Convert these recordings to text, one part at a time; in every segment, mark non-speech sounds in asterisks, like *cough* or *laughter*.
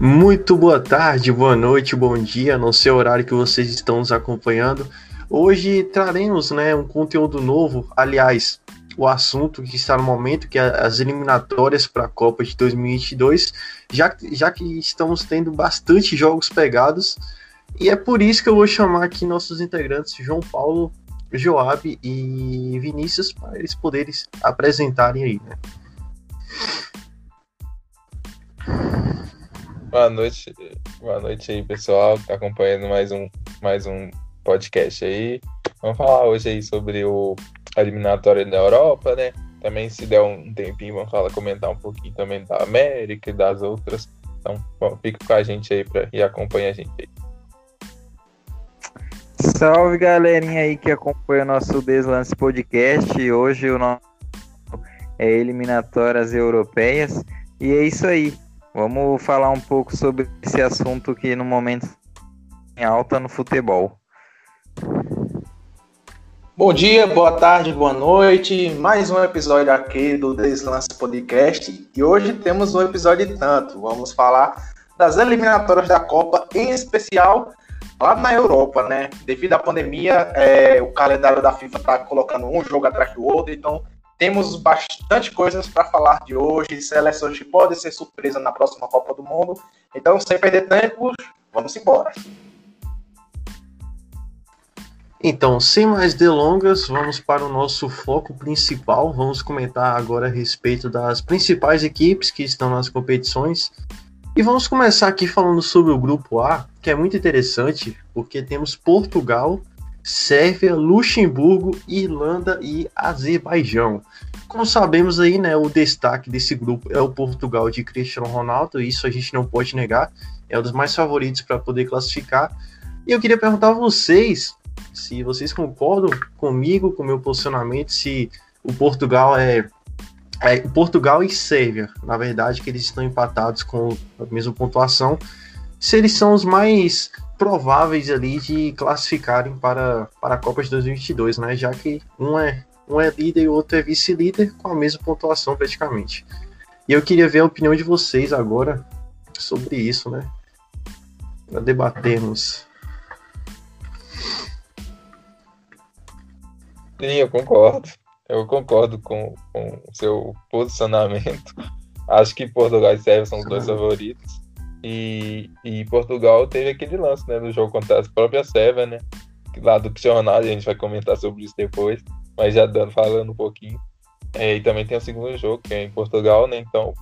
Muito boa tarde, boa noite, bom dia, no seu horário que vocês estão nos acompanhando. Hoje traremos né, um conteúdo novo, aliás, o assunto que está no momento, que é as eliminatórias para a Copa de 2022, já, já que estamos tendo bastante jogos pegados, e é por isso que eu vou chamar aqui nossos integrantes, João Paulo, Joab e Vinícius, para eles poderem apresentarem aí, né? Boa noite, boa noite aí, pessoal, que tá acompanhando mais um, mais um podcast aí. Vamos falar hoje aí sobre o a eliminatória da Europa, né? Também, se der um tempinho, vamos falar, comentar um pouquinho também da América e das outras. Então, bom, fica com a gente aí pra, e acompanha a gente aí. Salve galerinha aí que acompanha o nosso Deslance Podcast. Hoje o nosso é eliminatórias europeias. E é isso aí. Vamos falar um pouco sobre esse assunto que no momento em alta no futebol. Bom dia, boa tarde, boa noite. Mais um episódio aqui do Deslance Podcast. E hoje temos um episódio tanto. Vamos falar das eliminatórias da Copa, em especial lá na Europa, né? Devido à pandemia, é, o calendário da FIFA está colocando um jogo atrás do outro, então temos bastante coisas para falar de hoje, seleções que podem ser surpresa na próxima Copa do Mundo. Então, sem perder tempo, vamos embora. Então, sem mais delongas, vamos para o nosso foco principal. Vamos comentar agora a respeito das principais equipes que estão nas competições. E vamos começar aqui falando sobre o grupo A, que é muito interessante, porque temos Portugal, Sérvia, Luxemburgo, Irlanda e Azerbaijão. Como sabemos aí, né, o destaque desse grupo é o Portugal de Cristiano Ronaldo, isso a gente não pode negar, é um dos mais favoritos para poder classificar. E eu queria perguntar a vocês se vocês concordam comigo, com o meu posicionamento, se o Portugal é, é Portugal e Sérvia, na verdade, que eles estão empatados com a mesma pontuação, se eles são os mais prováveis ali de classificarem para, para a Copa de 2022, né? Já que um é, um é líder e o outro é vice-líder com a mesma pontuação praticamente. E eu queria ver a opinião de vocês agora sobre isso, né? Para debatermos. Sim, eu concordo. Eu concordo com, com o seu posicionamento. Acho que Portugal e Sérvia são os dois favoritos. E, e Portugal teve aquele lance, né, no jogo contra a própria Sérvia, né, lá do Cristiano Ronaldo, a gente vai comentar sobre isso depois, mas já dando, falando um pouquinho. É, e também tem o segundo jogo, que é em Portugal, né, então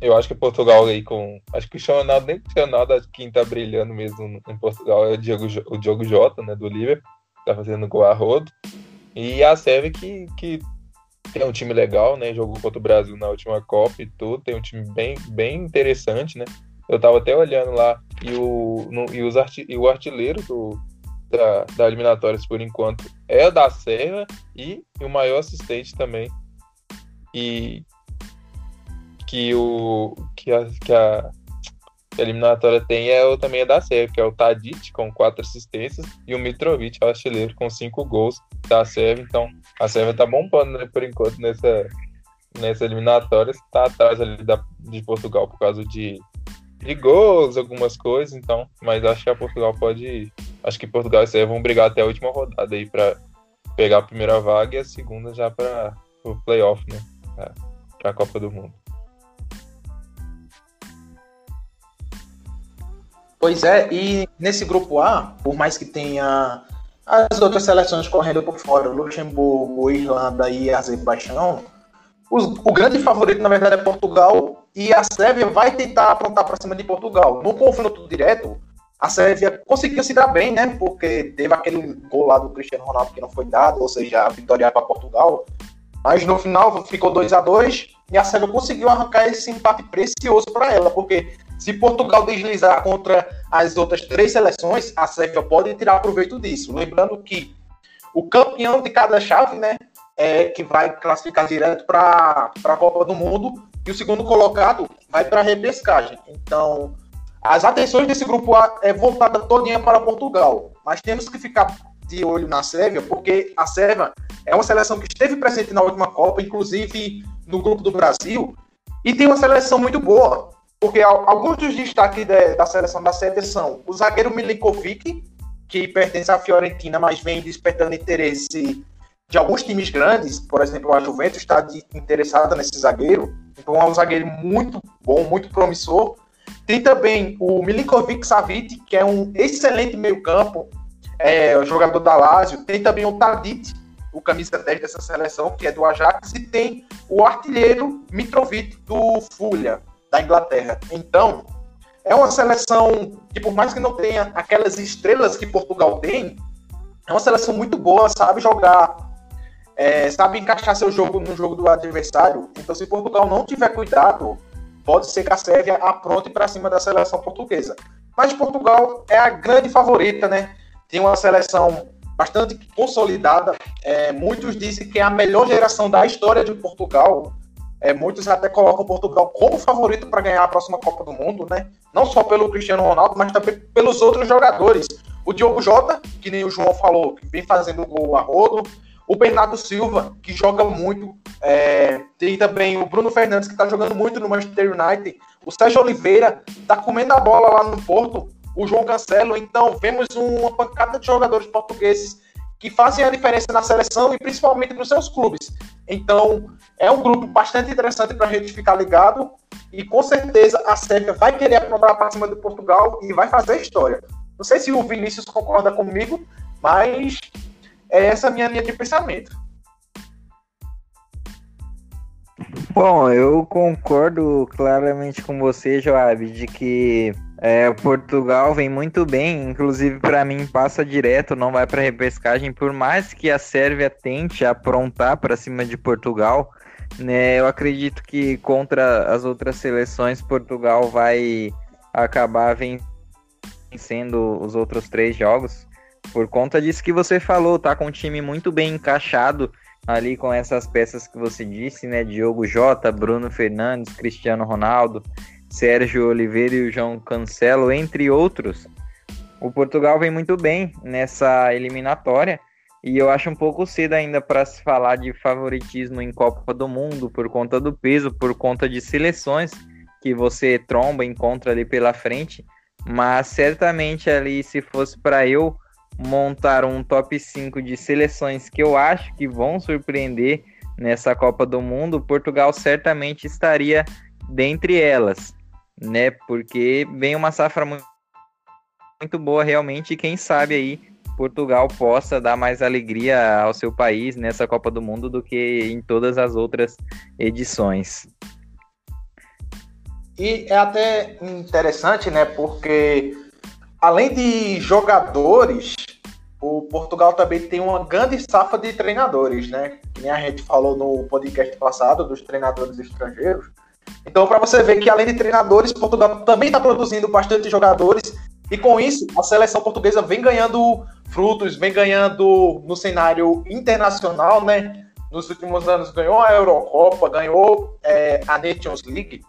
eu acho que Portugal aí com, acho que o Cristiano Ronaldo, nem o Cristiano Ronaldo, quem tá brilhando mesmo em Portugal é o Diogo, o Diogo Jota, né, do Liverpool, tá fazendo gol a rodo, e a Sérvia que, que tem um time legal, né, jogou contra o Brasil na última Copa e tudo, tem um time bem, bem interessante, né, eu tava até olhando lá, e o, no, e os arti, e o artilheiro do, da, da eliminatórias, por enquanto, é da Serra e, e o maior assistente também. E que o que a, que a, eliminatória tem é o, também é da Sérvia, que é o Tadic com quatro assistências e o Mitrovic, o artilheiro, com cinco gols da Sérvia. Então, a Sérvia tá bombando né, por enquanto nessa, nessa eliminatória, está atrás ali da, de Portugal por causa de de gols, algumas coisas, então, mas acho que a Portugal pode. Acho que Portugal e Sérvia vão brigar até a última rodada aí para pegar a primeira vaga e a segunda já para o playoff, né? Para a Copa do Mundo. Pois é, e nesse grupo A, por mais que tenha as outras seleções correndo por fora, Luxemburgo, Irlanda e Azerbaijão, o grande favorito, na verdade, é Portugal e a Sérvia vai tentar aprontar para cima de Portugal. No confronto direto, a Sérvia conseguiu se dar bem, né? Porque teve aquele gol lá do Cristiano Ronaldo que não foi dado, ou seja, a vitória para Portugal. Mas no final ficou 2 a 2 e a Sérvia conseguiu arrancar esse empate precioso para ela, porque se Portugal deslizar contra as outras três seleções, a Sérvia pode tirar proveito disso. Lembrando que o campeão de cada chave, né, é, que vai classificar direto para a Copa do Mundo e o segundo colocado vai para a repescagem. Então, as atenções desse grupo A é voltada todinha para Portugal, mas temos que ficar de olho na Sérvia, porque a Sérvia é uma seleção que esteve presente na última Copa, inclusive no grupo do Brasil, e tem uma seleção muito boa. porque alguns dos destaques da seleção da sede são o zagueiro Milinkovic, que pertence à Fiorentina, mas vem despertando interesse de alguns times grandes, por exemplo, a Juventus está interessada nesse zagueiro, então é um zagueiro muito bom, muito promissor. Tem também o Milinkovic Savic, que é um excelente meio-campo, é, jogador da Lazio. Tem também o Tadic, o camisa 10 dessa seleção, que é do Ajax, e tem o artilheiro Mitrovic do Fulham, da Inglaterra. Então, é uma seleção que, por mais que não tenha aquelas estrelas que Portugal tem, é uma seleção muito boa, sabe jogar, é, sabe encaixar seu jogo no jogo do adversário. Então, se Portugal não tiver cuidado, pode ser que a Sérvia apronte para cima da seleção portuguesa. Mas Portugal é a grande favorita, né? Tem uma seleção bastante consolidada. É, muitos dizem que é a melhor geração da história de Portugal. É, muitos até colocam Portugal como favorito para ganhar a próxima Copa do Mundo, né? Não só pelo Cristiano Ronaldo, mas também pelos outros jogadores. O Diogo Jota, que nem o João falou, que vem fazendo gol a rodo. O Bernardo Silva, que joga muito. É, tem também o Bruno Fernandes, que está jogando muito no Manchester United. O Sérgio Oliveira está comendo a bola lá no Porto. O João Cancelo. Então, vemos uma pancada de jogadores portugueses que fazem a diferença na seleção e principalmente nos seus clubes. Então, é um grupo bastante interessante para a gente ficar ligado. E com certeza a Sérvia vai querer aprontar para cima de Portugal e vai fazer história. Não sei se o Vinícius concorda comigo, mas é essa a minha linha de pensamento. Bom, eu concordo claramente com você, Joab, de que é, Portugal vem muito bem, inclusive para mim passa direto, não vai para repescagem, por mais que a Sérvia tente aprontar para cima de Portugal, né? Eu acredito que contra as outras seleções Portugal vai acabar vencendo os outros três jogos. Por conta disso que você falou, tá com um time muito bem encaixado ali com essas peças que você disse, né? Diogo Jota, Bruno Fernandes, Cristiano Ronaldo, Sérgio Oliveira e o João Cancelo, entre outros. O Portugal vem muito bem nessa eliminatória e eu acho um pouco cedo ainda para se falar de favoritismo em Copa do Mundo por conta do peso, por conta de seleções que você tromba, encontra ali pela frente. Mas certamente ali, se fosse para eu montar um top 5 de seleções que eu acho que vão surpreender nessa Copa do Mundo, Portugal certamente estaria dentre elas, né? Porque vem uma safra muito, muito boa realmente, e quem sabe aí Portugal possa dar mais alegria ao seu país nessa Copa do Mundo do que em todas as outras edições. E é até interessante, né? Porque além de jogadores, o Portugal também tem uma grande safra de treinadores, né? Que nem a gente falou no podcast passado dos treinadores estrangeiros. Então, para você ver que além de treinadores, Portugal também está produzindo bastante jogadores e com isso a seleção portuguesa vem ganhando frutos, vem ganhando no cenário internacional, né? Nos últimos anos ganhou a Eurocopa, ganhou é, a Nations League.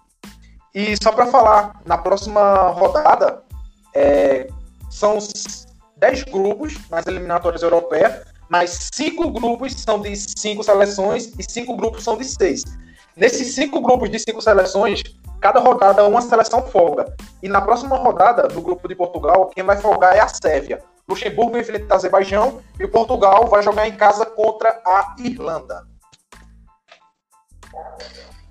E só para falar, na próxima rodada é, são 10 grupos nas eliminatórias europeias, mas cinco grupos são de cinco seleções e cinco grupos são de seis. Nesses cinco grupos de cinco seleções, cada rodada uma seleção folga. E na próxima rodada do grupo de Portugal, quem vai folgar é a Sérvia. Luxemburgo enfrenta o Azerbaijão e Portugal vai jogar em casa contra a Irlanda.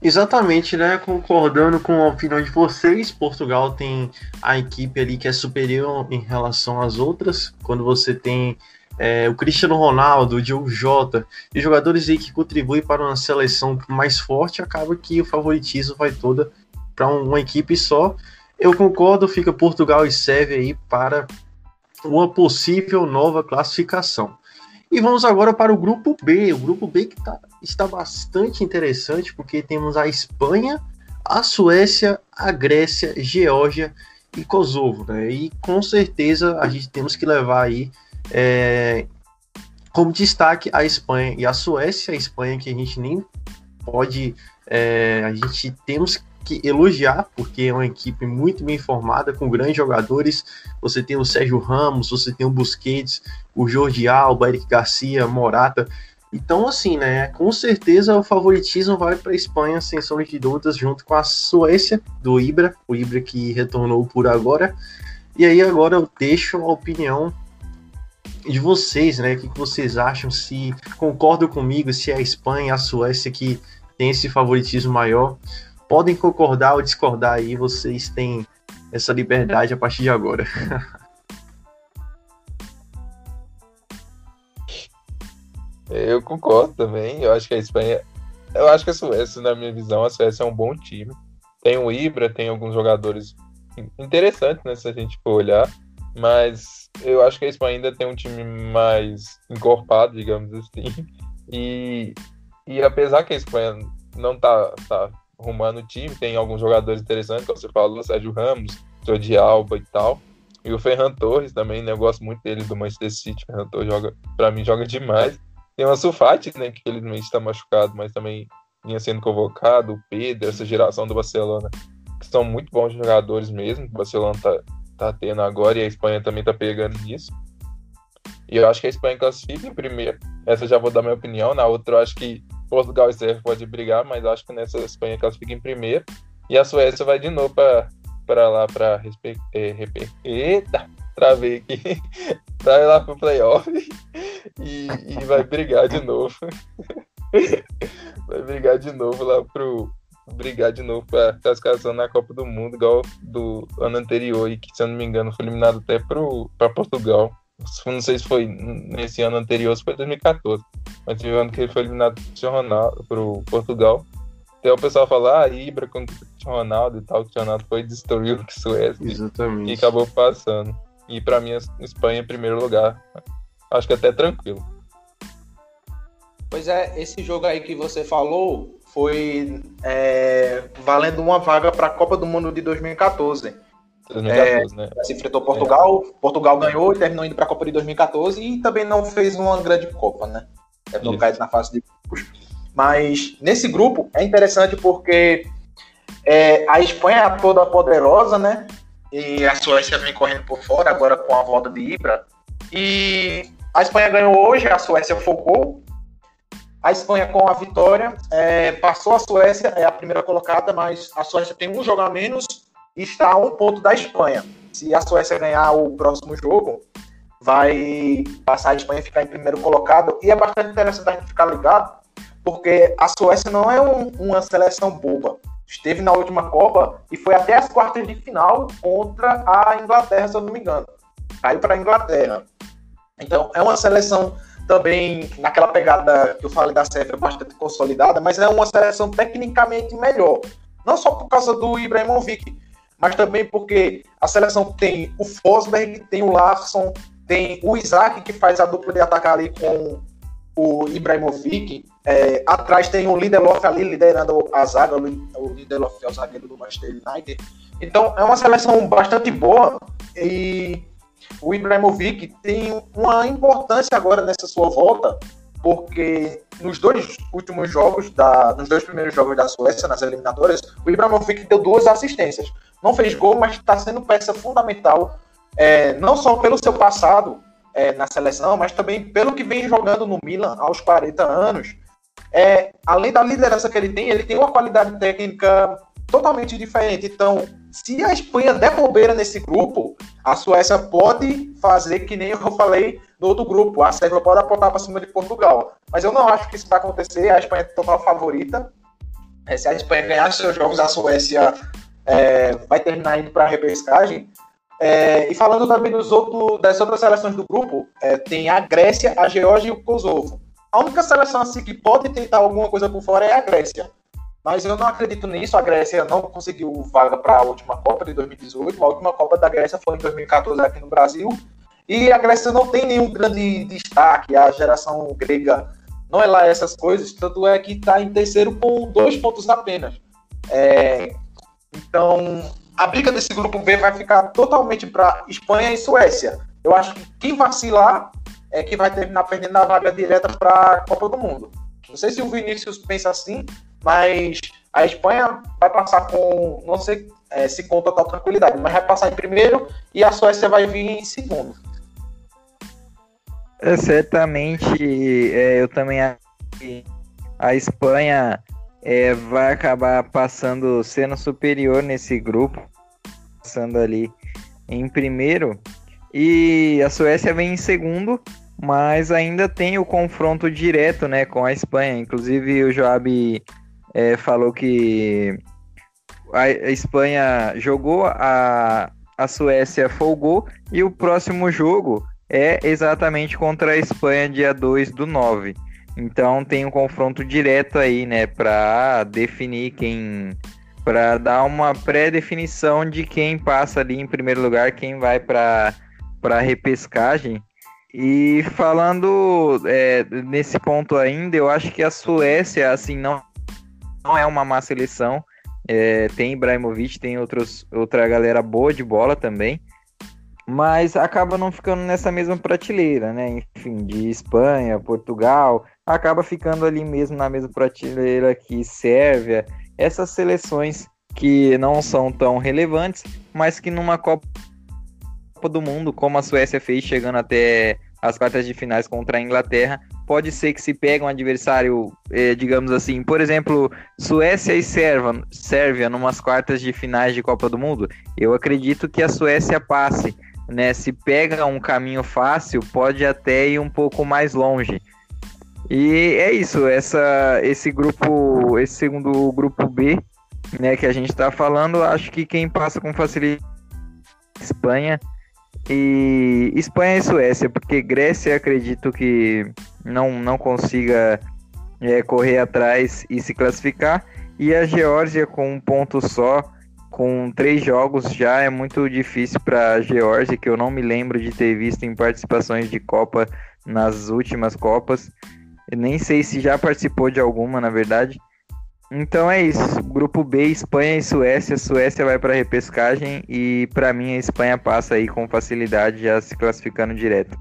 Exatamente, né? Concordando com a opinião de vocês, Portugal tem a equipe ali que é superior em relação às outras. Quando você tem é, o Cristiano Ronaldo, o Diogo Jota e jogadores aí que contribuem para uma seleção mais forte, acaba que o favoritismo vai toda para uma equipe só. Eu concordo, fica Portugal e Sérvia aí para uma possível nova classificação. E vamos agora para o grupo B. O grupo B que tá, está bastante interessante, porque temos a Espanha, a Suécia, a Grécia, Geórgia e Kosovo. Né? E com certeza a gente temos que levar aí é, como destaque a Espanha e a Suécia. A Espanha que a gente nem pode. É, a gente temos que elogiar, porque é uma equipe muito bem formada, com grandes jogadores. Você tem o Sérgio Ramos, você tem o Busquets, o Jordi Alba, Eric Garcia, Morata, Então, assim, né? Com certeza o favoritismo vai para a Espanha, sem sombra de dúvidas, junto com a Suécia, do Ibra, o Ibra que retornou por agora. E aí, agora eu deixo a opinião de vocês, né? O que vocês acham? Se concordam comigo, se é a Espanha a Suécia que tem esse favoritismo maior. Podem concordar ou discordar aí, vocês têm essa liberdade a partir de agora. *laughs* Eu concordo também. Eu acho que a Espanha. Eu acho que a Suécia, na minha visão, a Suécia é um bom time. Tem o Ibra, tem alguns jogadores interessantes, né? Se a gente for olhar. Mas eu acho que a Espanha ainda tem um time mais encorpado, digamos assim. *laughs* E, e apesar que a Espanha não tá, tá arrumando o time, tem alguns jogadores interessantes, como você falou, Sérgio Ramos, Jordi Alba e tal. E o Ferran Torres também, né? Eu gosto muito dele do Manchester City. O Ferran Torres joga, pra mim, joga demais. Tem o Sulfati, né? Que infelizmente está machucado, mas também vinha sendo convocado. O Pedro, essa geração do Barcelona, que são muito bons jogadores mesmo. O Barcelona tá, tá tendo agora e a Espanha também tá pegando nisso. E eu acho que a Espanha classifica em primeiro. Essa já vou dar minha opinião. Na outra, eu acho que Portugal e Sérvia pode brigar, mas acho que nessa Espanha classifica em primeiro. E a Suécia vai de novo para lá para respe... é, Eita! Travei aqui. *laughs* Vai lá pro playoff e, e vai brigar de novo. *laughs* vai brigar de novo lá pro. Brigar de novo pra classificação na Copa do Mundo, igual do ano anterior, e que, se eu não me engano, foi eliminado até pro, pra Portugal. Não sei se foi nesse ano anterior, se foi 2014. Mas teve um ano que ele foi eliminado pro Ronaldo, pro Portugal. Até o pessoal falar, ah, Ibra contra o Ronaldo e tal, que o Ronaldo foi destruir o Suécia. Exatamente. E acabou passando. E para mim, a Espanha em primeiro lugar. Acho que até tranquilo. Pois é, esse jogo aí que você falou foi é, valendo uma vaga para a Copa do Mundo de 2014. 2014, é, né? Se enfrentou Portugal, é. Portugal ganhou e terminou indo para a Copa de 2014 e também não fez uma grande Copa, né? Terminou caído na fase de grupos. Mas nesse grupo é interessante porque é, a Espanha é toda poderosa, né? E a Suécia vem correndo por fora, agora com a volta de Ibra. E a Espanha ganhou hoje, a Suécia focou. A Espanha, com a vitória, é, passou a Suécia, é a primeira colocada, mas a Suécia tem um jogo a menos está a um ponto da Espanha. Se a Suécia ganhar o próximo jogo, vai passar a Espanha ficar em primeiro colocado. E é bastante interessante a gente ficar ligado, porque a Suécia não é um, uma seleção boba. Esteve na última Copa e foi até as quartas de final contra a Inglaterra, se eu não me engano. Caiu para a Inglaterra. Então, é uma seleção também naquela pegada que eu falei da Sérvia bastante consolidada, mas é uma seleção tecnicamente melhor. Não só por causa do Ibrahimovic, mas também porque a seleção tem o Fosberg, tem o Larson, tem o Isaac, que faz a dupla de atacar ali com o Ibrahimovic. É, atrás tem o Lindelof ali liderando a zaga, o Lindelof é o zagueiro do Manchester United. Então é uma seleção bastante boa e o Ibrahimovic tem uma importância agora nessa sua volta, porque nos dois últimos jogos, da, nos dois primeiros jogos da Suécia, nas eliminatórias, o Ibrahimovic deu duas assistências. Não fez gol, mas está sendo peça fundamental, é, não só pelo seu passado é, na seleção, mas também pelo que vem jogando no Milan aos 40 anos. É, além da liderança que ele tem, ele tem uma qualidade técnica totalmente diferente. Então, se a Espanha der bobeira nesse grupo, a Suécia pode fazer que nem eu falei no outro grupo. A Sérvia pode apontar para cima de Portugal. Mas eu não acho que isso vai acontecer. A Espanha é total favorita. É, se a Espanha ganhar seus jogos, a Suécia é, vai terminar indo para a repescagem. É, e falando também dos outros, das outras seleções do grupo, é, tem a Grécia, a Geórgia e o Kosovo. A única seleção assim que pode tentar alguma coisa por fora é a Grécia. Mas eu não acredito nisso. A Grécia não conseguiu vaga para a última Copa de 2018. A última Copa da Grécia foi em 2014 aqui no Brasil. E a Grécia não tem nenhum grande destaque. A geração grega não é lá essas coisas. Tanto é que está em terceiro com dois pontos apenas. É, então, a briga desse grupo B vai ficar totalmente para Espanha e Suécia. Eu acho que quem vacilar é que vai terminar perdendo a vaga direta para a Copa do Mundo. Não sei se o Vinícius pensa assim, mas a Espanha vai passar com, não sei é, se com total tranquilidade, mas vai passar em primeiro e a Suécia vai vir em segundo. É, certamente, é, eu também a Espanha é, vai acabar passando, sendo superior nesse grupo, passando ali em primeiro, e a Suécia vem em segundo, mas ainda tem o confronto direto né, com a Espanha. Inclusive, o Joab é, falou que a Espanha jogou, a, a Suécia folgou, e o próximo jogo é exatamente contra a Espanha, dia 2 do 9. Então tem um confronto direto aí, né, para definir quem. para dar uma pré-definição de quem passa ali em primeiro lugar, quem vai para a repescagem. E falando é, nesse ponto ainda, eu acho que a Suécia, assim, não, não é uma má seleção. É, tem Ibrahimovic, tem outros, outra galera boa de bola também mas acaba não ficando nessa mesma prateleira, né? Enfim, de Espanha, Portugal, acaba ficando ali mesmo na mesma prateleira que Sérvia, essas seleções que não são tão relevantes, mas que numa Copa do Mundo, como a Suécia fez, chegando até as quartas de finais contra a Inglaterra, pode ser que se pegue um adversário, eh, digamos assim, por exemplo, Suécia e Sérvia, Sérvia numas quartas de finais de Copa do Mundo, eu acredito que a Suécia passe né? Se pega um caminho fácil, pode até ir um pouco mais longe. E é isso, essa, esse grupo, esse segundo grupo B, né, que a gente está falando, acho que quem passa com facilidade é Espanha e Espanha e Suécia, porque Grécia acredito que não, não consiga é, correr atrás e se classificar, e a Geórgia com um ponto só com três jogos já é muito difícil para a Geórgia, que eu não me lembro de ter visto em participações de Copa nas últimas Copas. Eu nem sei se já participou de alguma, na verdade. Então é isso. Grupo B, Espanha e Suécia. Suécia vai para a repescagem e para mim a Espanha passa aí com facilidade, já se classificando direto.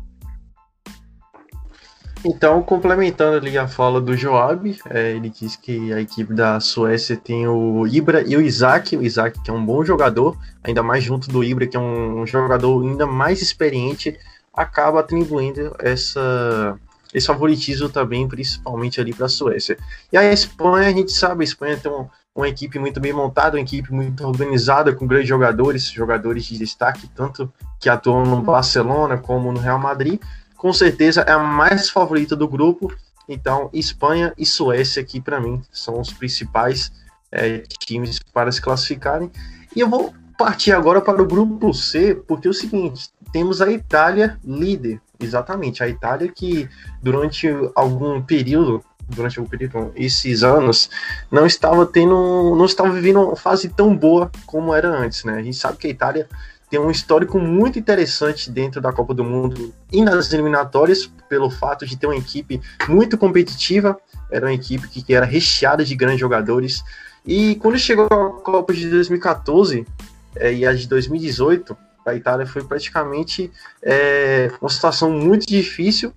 Então, complementando ali a fala do Joab, é, ele disse que a equipe da Suécia tem o Ibra e o Isaac, o Isaac que é um bom jogador, ainda mais junto do Ibra, que é um, jogador ainda mais experiente, acaba atribuindo essa, esse favoritismo também, principalmente ali para a Suécia. E a Espanha, a gente sabe, a Espanha tem um, uma equipe muito bem montada, uma equipe muito organizada, com grandes jogadores, jogadores de destaque, tanto que atuam no Barcelona como no Real Madrid, com certeza é a mais favorita do grupo. Então, Espanha e Suécia aqui para mim são os principais é, times para se classificarem. E eu vou partir agora para o grupo C, porque é o seguinte, temos a Itália líder, exatamente, a Itália que durante algum período, durante algum período, esses anos, não estava tendo, não estava vivendo uma fase tão boa como era antes, né? A gente sabe que a Itália tem um histórico muito interessante dentro da Copa do Mundo e nas eliminatórias, pelo fato de ter uma equipe muito competitiva, era uma equipe que era recheada de grandes jogadores. E quando chegou a Copa de 2014 é, e a de 2018, a Itália foi praticamente é, uma situação muito difícil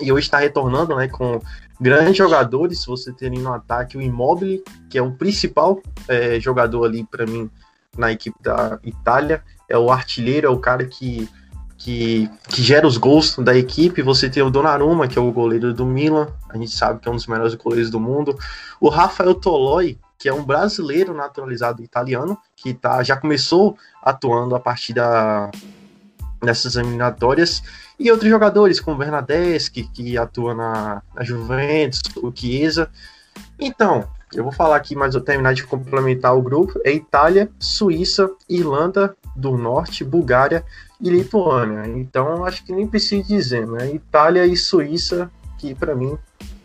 e hoje está retornando né, com grandes jogadores. Você tem no ataque o Immobile, que é o principal é, jogador ali para mim na equipe da Itália é o artilheiro, é o cara que, que, que gera os gols da equipe. Você tem o Donnarumma, que é o goleiro do Milan, a gente sabe que é um dos melhores goleiros do mundo. O Rafael Toloi, que é um brasileiro naturalizado italiano, que tá, já começou atuando a partir da, dessas eliminatórias. E outros jogadores, como Bernadeschi, que atua na, na Juventus, o Chiesa. Então, eu vou falar aqui, mas eu terminar de complementar o grupo. É Itália, Suíça, Irlanda do Norte, Bulgária e Lituânia. Então, acho que nem preciso dizer, né? Itália e Suíça, que para mim,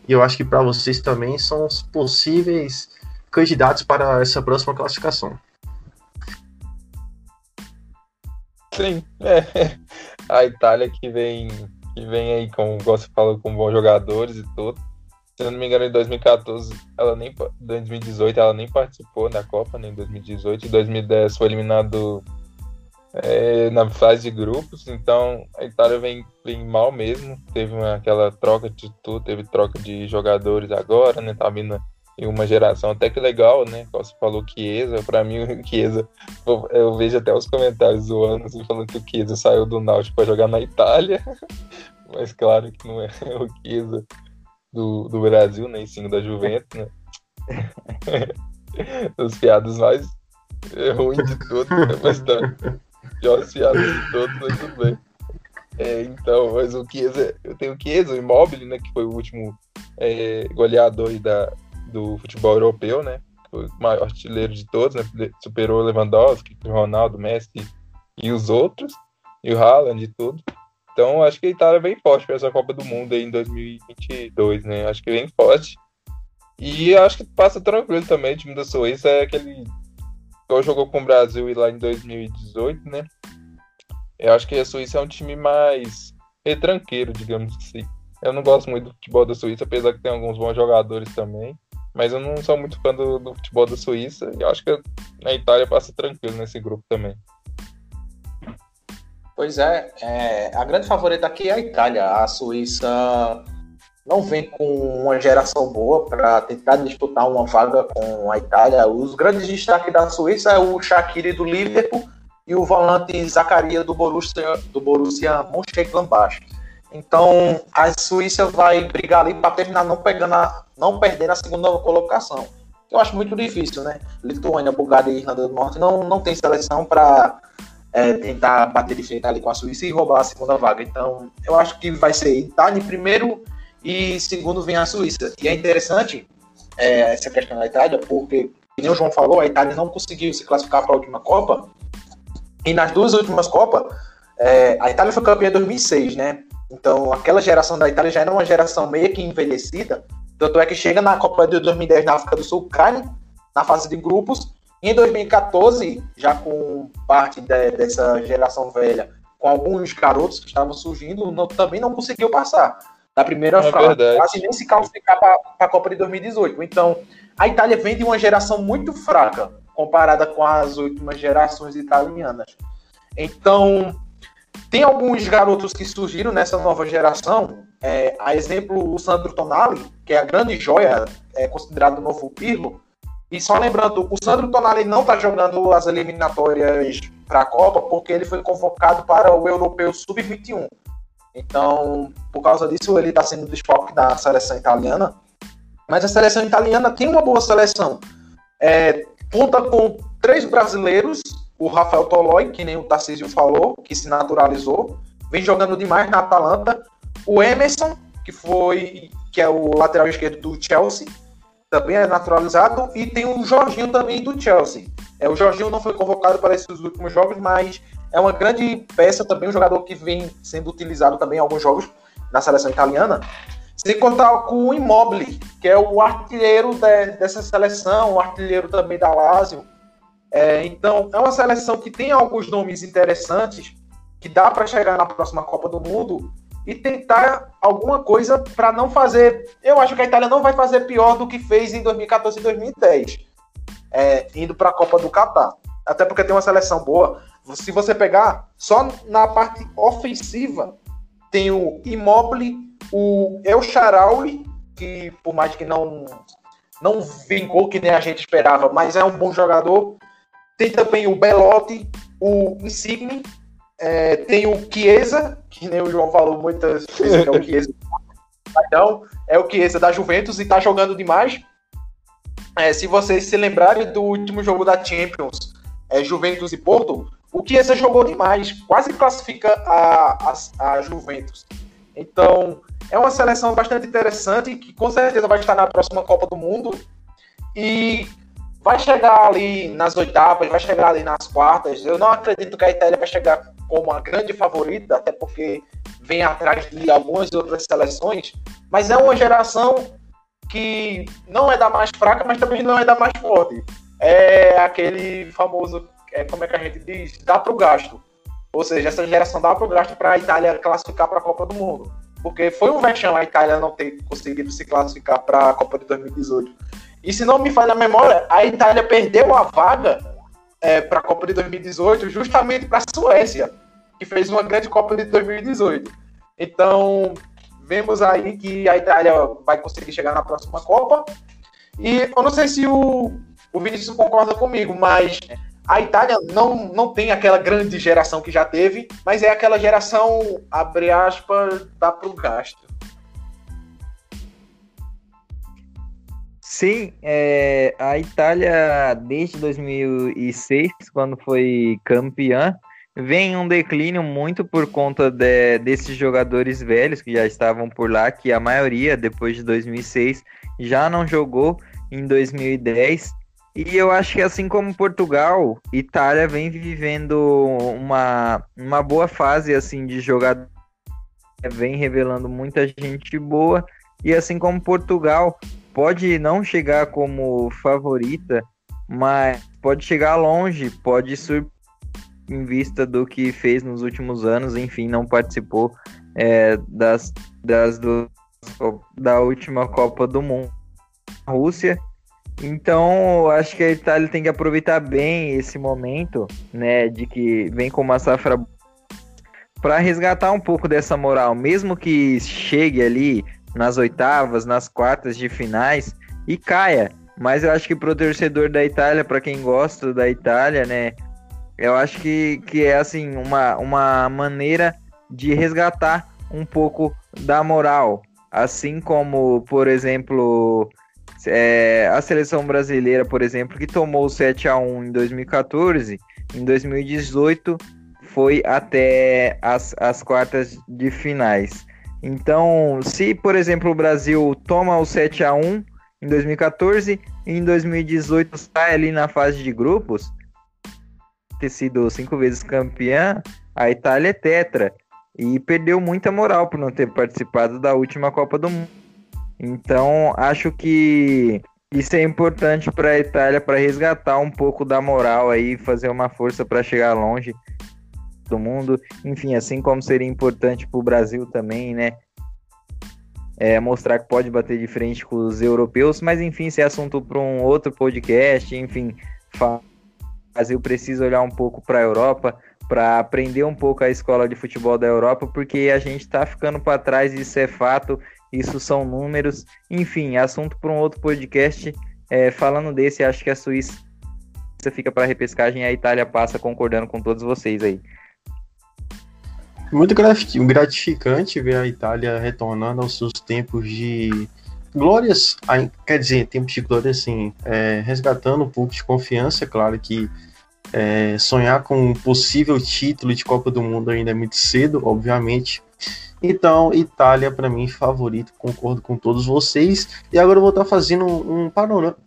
e eu acho que para vocês também, são os possíveis candidatos para essa próxima classificação. Sim, é. *laughs* A Itália que vem, que vem aí, como você falou, com bons jogadores e tudo se não me engano, em 2014, ela nem 2018 ela nem participou da Copa, nem em 2018. Em 2010 foi eliminado é, na fase de grupos, então a Itália vem, vem mal mesmo. Teve uma, aquela troca de tudo, teve troca de jogadores agora, né? Tá vindo em uma geração até que legal, né? Você falou Chiesa, para mim o *laughs* Chiesa, eu vejo até os comentários zoando assim, falando que o Chiesa saiu do Náutico para jogar na Itália, *laughs* mas claro que não é *laughs* o Chiesa do, do Brasil, nem sim da Juventus, né? Os piadas mais ruins de todos, né? mas tá. Piores piadas de todos, mas tudo bem. É, então, mas o Chiesa, eu tenho o Chiesa, o Immobile, né, que foi o último é, goleador da, do futebol europeu, né, o maior artilheiro de todos, né, superou Lewandowski, Ronaldo, Messi e os outros, e o Haaland e tudo. Então, acho que a Itália vem forte para essa Copa do Mundo aí em 2022, né, acho que vem forte. E acho que passa tranquilo também, o time da Suíça é aquele jogou com o Brasil e lá em 2018, né, eu acho que a Suíça é um time mais retranqueiro, digamos assim. Eu não gosto muito do futebol da Suíça, apesar que tem alguns bons jogadores também. Mas eu não sou muito fã do, do futebol da Suíça. E eu acho que a Itália passa tranquilo nesse grupo também. Pois é, é, a grande favorita aqui é a Itália. A Suíça não vem com uma geração boa para tentar disputar uma vaga com a Itália. Os grandes destaques da Suíça é o Shaqiri do Liverpool e o volante Zacaria do Borussia, do Borussia Mönchengladbach. Então, a Suíça vai brigar ali para terminar não, pegando a, não perdendo a segunda colocação. Eu acho muito difícil, né? Lituânia, Bulgária e Irlanda do Norte não, não tem seleção para é, tentar bater de frente ali com a Suíça e roubar a segunda vaga. Então, eu acho que vai ser Itália em primeiro e segundo vem a Suíça. E é interessante é, essa questão da Itália, porque, como o João falou, a Itália não conseguiu se classificar para a última Copa e nas duas últimas Copas, é, a Itália foi campeã em 2006, né? Então, aquela geração da Itália já era uma geração meio que envelhecida. Tanto é que chega na Copa de 2010 na África do Sul, cai na fase de grupos. E em 2014, já com parte de, dessa geração velha, com alguns garotos que estavam surgindo, não, também não conseguiu passar da primeira é fase. Quase nem se classificar para a Copa de 2018. Então, a Itália vem de uma geração muito fraca comparada com as últimas gerações italianas. Então, tem alguns garotos que surgiram nessa nova geração, é, a exemplo o Sandro Tonali, que é a grande joia, é considerado o novo Pirlo. E só lembrando, o Sandro Tonali não está jogando as eliminatórias para a Copa porque ele foi convocado para o Europeu Sub-21. Então, por causa disso, ele está sendo desfoque da seleção italiana. Mas a seleção italiana tem uma boa seleção. É, Conta com três brasileiros, o Rafael Tolói, que nem o Tarcísio falou, que se naturalizou, vem jogando demais na Atalanta. O Emerson, que foi que é o lateral esquerdo do Chelsea, também é naturalizado, e tem o Jorginho também do Chelsea. É, o Jorginho não foi convocado para esses últimos jogos, mas é uma grande peça também, um jogador que vem sendo utilizado também em alguns jogos na seleção italiana. Sem contar com o Immobile, que é o artilheiro de, dessa seleção, o artilheiro também da Lazio. É, então, é uma seleção que tem alguns nomes interessantes, que dá para chegar na próxima Copa do Mundo e tentar alguma coisa para não fazer. Eu acho que a Itália não vai fazer pior do que fez em 2014 e 2010, é, indo para a Copa do Catar. Até porque tem uma seleção boa. Se você pegar só na parte ofensiva, tem o Immobile o El Charaui, que por mais que não não vingou que nem a gente esperava, mas é um bom jogador. Tem também o Belotti, o Insigne, é, tem o Chiesa, que nem o João falou muitas vezes, é o *laughs* Chiesa. Então, é o Chiesa da Juventus e tá jogando demais. É, se vocês se lembrarem do último jogo da Champions, é, Juventus e Porto, o Chiesa jogou demais, quase classifica a, a, a Juventus. Então, é uma seleção bastante interessante que com certeza vai estar na próxima Copa do Mundo e vai chegar ali nas oitavas, vai chegar ali nas quartas. Eu não acredito que a Itália vai chegar como a grande favorita, até porque vem atrás de algumas outras seleções, mas é uma geração que não é da mais fraca, mas também não é da mais forte. É aquele famoso, é, como é que a gente diz, dá para o gasto. Ou seja, essa geração dá para o gasto para a Itália classificar para a Copa do Mundo porque foi um vexame a Itália não ter conseguido se classificar para a Copa de 2018. E se não me falha a memória, a Itália perdeu a vaga é, para a Copa de 2018 justamente para a Suécia, que fez uma grande Copa de 2018. Então, vemos aí que a Itália vai conseguir chegar na próxima Copa. E eu não sei se o, o Vinícius concorda comigo, mas a Itália não, não tem aquela grande geração que já teve, mas é aquela geração, abre aspas, dá pro gasto. Sim, é, a Itália, desde 2006, quando foi campeã, vem um declínio muito por conta de, desses jogadores velhos que já estavam por lá, que a maioria, depois de 2006, já não jogou em 2010. E eu acho que assim como Portugal, Itália vem vivendo uma, uma boa fase assim de jogador, vem revelando muita gente boa. E assim como Portugal, pode não chegar como favorita, mas pode chegar longe, pode surpreender em vista do que fez nos últimos anos, enfim, não participou é, das, das do, da última Copa do Mundo na Rússia. Então, acho que a Itália tem que aproveitar bem esse momento, né, de que vem com uma safra para resgatar um pouco dessa moral, mesmo que chegue ali nas oitavas, nas quartas de finais e caia. Mas eu acho que pro torcedor da Itália, para quem gosta da Itália, né, eu acho que, que é assim uma, uma maneira de resgatar um pouco da moral. Assim como, por exemplo, é, a seleção brasileira, por exemplo, que tomou 7 a 1 em 2014, em 2018 foi até as, as quartas de finais. Então, se, por exemplo, o Brasil toma o 7 a 1 em 2014 e em 2018 sai ali na fase de grupos, ter sido cinco vezes campeã, a Itália é tetra. E perdeu muita moral por não ter participado da última Copa do Mundo. Então, acho que isso é importante para a Itália para resgatar um pouco da moral aí, fazer uma força para chegar longe do mundo. Enfim, assim como seria importante para o Brasil também, né? É, mostrar que pode bater de frente com os europeus, mas enfim, esse é assunto para um outro podcast. Enfim, falar Brasil precisa olhar um pouco para a Europa, para aprender um pouco a escola de futebol da Europa, porque a gente está ficando para trás, isso é fato, isso são números. Enfim, assunto para um outro podcast. É, falando desse, acho que a Suíça fica para repescagem e a Itália passa, concordando com todos vocês aí. Muito gratificante ver a Itália retornando aos seus tempos de glórias, quer dizer, tempos de glória, assim, é, resgatando um pouco de confiança, claro que é, sonhar com um possível título de Copa do Mundo ainda é muito cedo, obviamente. Então, Itália, para mim, favorito, concordo com todos vocês. E agora eu vou estar tá fazendo um panorama,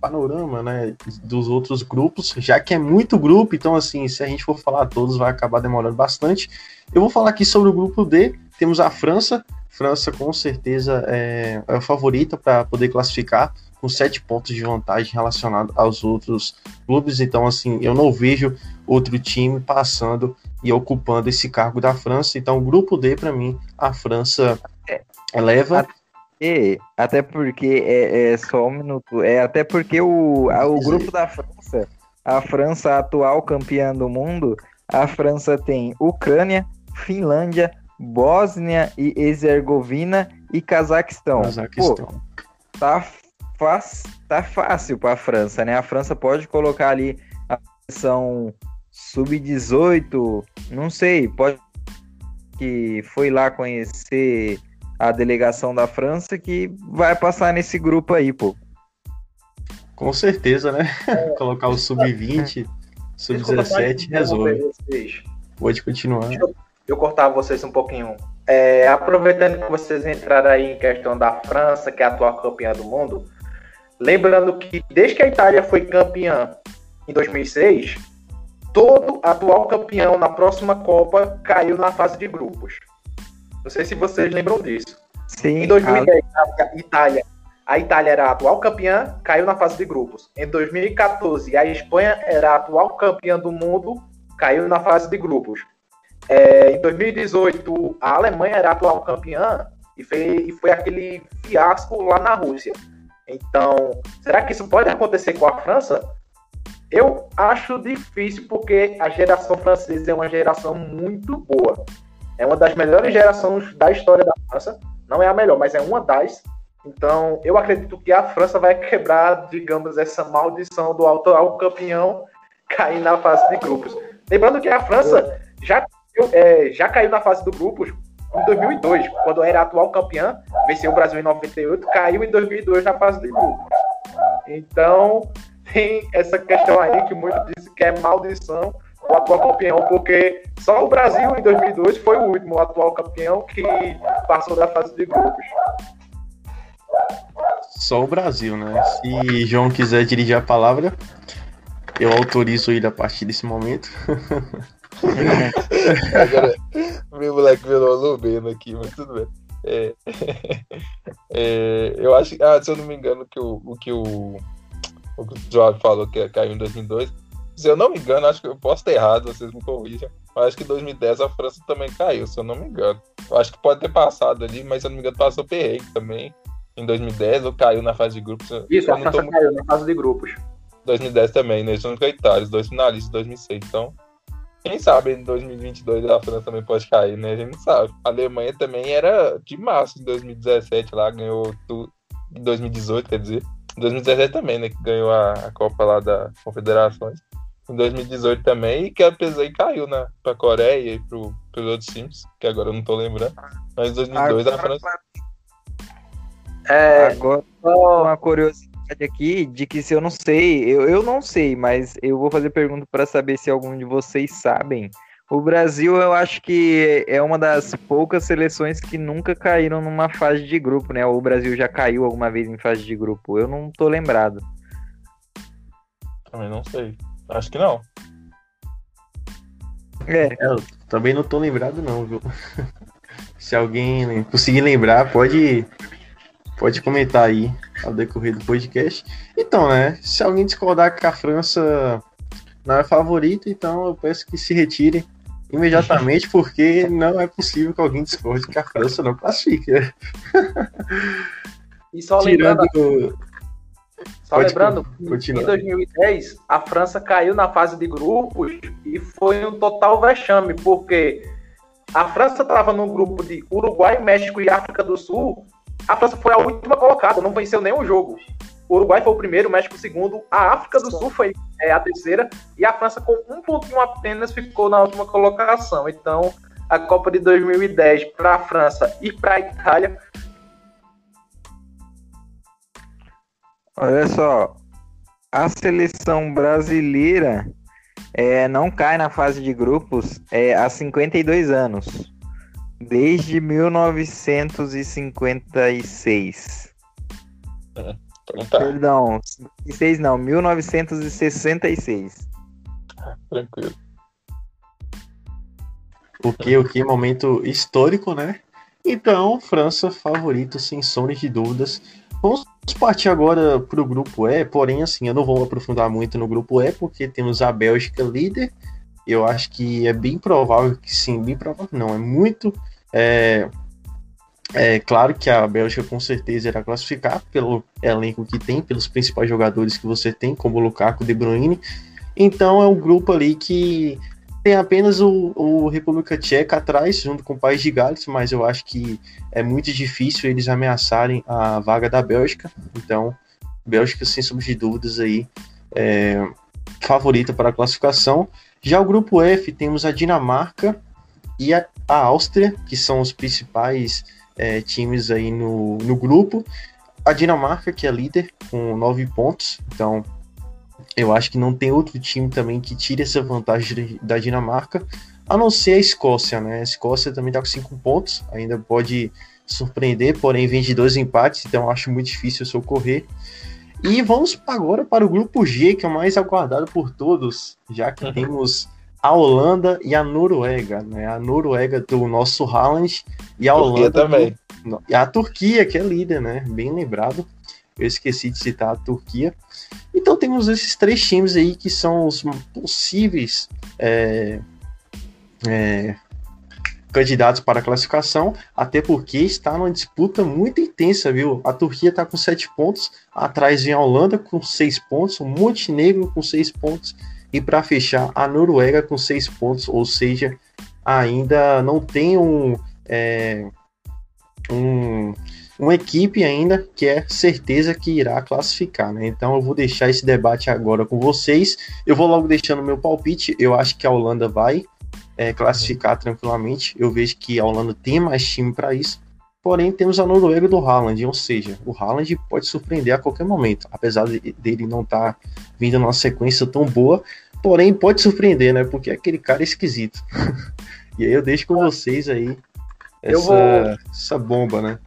panorama né, dos outros grupos, já que é muito grupo, então, assim, se a gente for falar todos, vai acabar demorando bastante. Eu vou falar aqui sobre o grupo D. Temos a França, França com certeza é, é a favorita para poder classificar com sete pontos de vantagem relacionado aos outros clubes. Então, assim, eu não vejo outro time passando e ocupando esse cargo da França. Então, o grupo D, para mim, a França eleva. Até, até porque é, é, só um minuto. É até porque o, a, o grupo da França, a França atual campeã do mundo, a França tem Ucrânia, Finlândia, Bósnia e Herzegovina e Cazaquistão. Cazaquistão. Pô, tá, faz, tá fácil para a França, né? A França pode colocar ali a seleção sub-18, não sei, pode que foi lá conhecer a delegação da França que vai passar nesse grupo aí, pô. Com certeza, né? É. *laughs* Colocar o sub-20, sub-17 resolve. Pode continuar. Deixa eu, eu cortar vocês um pouquinho. É, aproveitando que vocês entraram aí em questão da França, que é a atual campeã do mundo, lembrando que desde que a Itália foi campeã em 2006, todo atual campeão na próxima Copa caiu na fase de grupos. Não sei se vocês lembram disso. Sim. Em 2010, a Itália, a Itália era a atual campeã, caiu na fase de grupos. Em 2014, a Espanha era a atual campeã do mundo, caiu na fase de grupos. É, em 2018, a Alemanha era a atual campeã e foi, e foi aquele fiasco lá na Rússia. Então, será que isso pode acontecer com a França? Eu acho difícil porque a geração francesa é uma geração muito boa. É uma das melhores gerações da história da França. Não é a melhor, mas é uma das. Então, eu acredito que a França vai quebrar, digamos, essa maldição do atual campeão cair na fase de grupos. Lembrando que a França já é, já caiu na fase do grupos em 2002, quando era atual campeã, venceu o Brasil em 98, caiu em 2002 na fase de grupos. Então, tem essa questão aí que muitos dizem que é maldição o atual campeão, porque só o Brasil em 2002 foi o último atual campeão que passou da fase de grupos. Só o Brasil, né? Se João quiser dirigir a palavra, eu autorizo ele a partir desse momento. *laughs* Agora, meu moleque virou Lumeno aqui, mas tudo bem. É, *laughs* é, eu acho, ah, se eu não me engano, que o, o que o, o João falou que caiu em 2002 se eu não me engano, acho que eu posso ter errado, vocês me corrijam. Mas acho que em 2010 a França também caiu, se eu não me engano. Eu acho que pode ter passado ali, mas se eu não me engano, passou perrengue também. Em 2010 ou caiu na fase de grupos. Isso, a França caiu na fase de grupos. 2010 também, né? Eles são os dois finalistas de 2006. Então, quem sabe em 2022 a França também pode cair, né? A gente não sabe. A Alemanha também era de massa em 2017 lá, ganhou tudo. Em 2018, quer dizer. Em 2017 também, né? Que ganhou a, a Copa lá da Confederações em 2018 também, e que apesar e caiu né, pra Coreia e pro, pros outros times, que agora eu não tô lembrando. Mas em 2002 agora, a França. É, agora, uma curiosidade aqui de que se eu não sei, eu, eu não sei, mas eu vou fazer pergunta para saber se algum de vocês sabem. O Brasil, eu acho que é uma das poucas seleções que nunca caíram numa fase de grupo, né? Ou o Brasil já caiu alguma vez em fase de grupo. Eu não tô lembrado. Também não sei. Acho que não. É. é. Eu também não tô lembrado não, viu? *laughs* Se alguém conseguir lembrar, pode pode comentar aí ao decorrer do podcast. Então, né? Se alguém discordar que a França não é favorita, então eu peço que se retire imediatamente, porque não é possível que alguém discorde que a França não classifique. E só Tirando... lembrando, só Pode lembrando, continuar. em 2010, a França caiu na fase de grupos e foi um total vexame, porque a França estava no grupo de Uruguai, México e África do Sul. A França foi a última colocada, não venceu nenhum jogo. O Uruguai foi o primeiro, o México o segundo, a África do Sul foi é, a terceira e a França com um pontinho apenas ficou na última colocação. Então, a Copa de 2010 para a França e para a Itália Olha só, a seleção brasileira é, não cai na fase de grupos é, há 52 anos, desde 1956. Então tá. Perdão, 56 não, 1966. Tranquilo. O que, o que? Momento histórico, né? Então, França favorito, sem sombra de dúvidas. Vamos partir agora para o grupo E, porém, assim, eu não vou aprofundar muito no grupo E, porque temos a Bélgica líder. Eu acho que é bem provável que sim, bem provável não, é muito. É, é claro que a Bélgica com certeza irá classificar pelo elenco que tem, pelos principais jogadores que você tem, como Lukaku, De Bruyne. Então é um grupo ali que tem apenas o, o, República Tcheca atrás, junto com o País de Gales, mas eu acho que é muito difícil eles ameaçarem a vaga da Bélgica. Então, Bélgica, sem sombra de dúvidas, aí, é, favorita para a classificação. Já o grupo F, temos a Dinamarca e a, a Áustria, que são os principais é, times aí no, no grupo. A Dinamarca, que é líder, com nove pontos, então eu acho que não tem outro time também que tire essa vantagem da Dinamarca, a não ser a Escócia, né? A Escócia também está com cinco pontos, ainda pode surpreender, porém vem de dois empates, então acho muito difícil socorrer. E vamos agora para o grupo G, que é o mais aguardado por todos, já que uhum. temos a Holanda e a Noruega, né? A Noruega do nosso Haaland e a Turquia Holanda também. Do... E a Turquia, que é líder, né? Bem lembrado. Eu esqueci de citar a Turquia. Então temos esses três times aí que são os possíveis é, é, candidatos para a classificação, até porque está numa disputa muito intensa, viu? A Turquia está com sete pontos, atrás vem a Holanda com seis pontos, o Montenegro com seis pontos e para fechar a Noruega com seis pontos, ou seja, ainda não tem um, é, um uma equipe ainda que é certeza que irá classificar, né? Então eu vou deixar esse debate agora com vocês. Eu vou logo deixando meu palpite. Eu acho que a Holanda vai é, classificar tranquilamente. Eu vejo que a Holanda tem mais time para isso. Porém, temos a Noruega do Haaland, ou seja, o Haaland pode surpreender a qualquer momento, apesar de, dele não estar tá vindo numa sequência tão boa, porém pode surpreender, né? Porque aquele cara é esquisito. *laughs* e aí eu deixo com vocês aí essa, vou... essa bomba, né?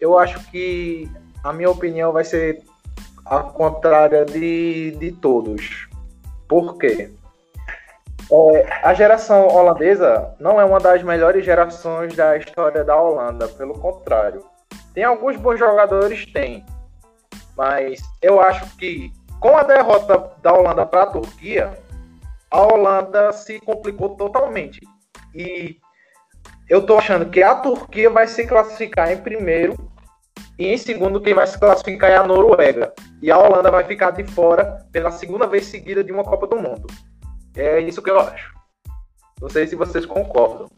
Eu acho que a minha opinião vai ser a contrária de, de todos. Por quê? É, a geração holandesa não é uma das melhores gerações da história da Holanda, pelo contrário. Tem alguns bons jogadores, tem. Mas eu acho que com a derrota da Holanda para a Turquia, a Holanda se complicou totalmente. E eu tô achando que a Turquia vai se classificar em primeiro e em segundo quem vai se classificar é a Noruega. E a Holanda vai ficar de fora pela segunda vez seguida de uma Copa do Mundo. É isso que eu acho. Não sei se vocês concordam.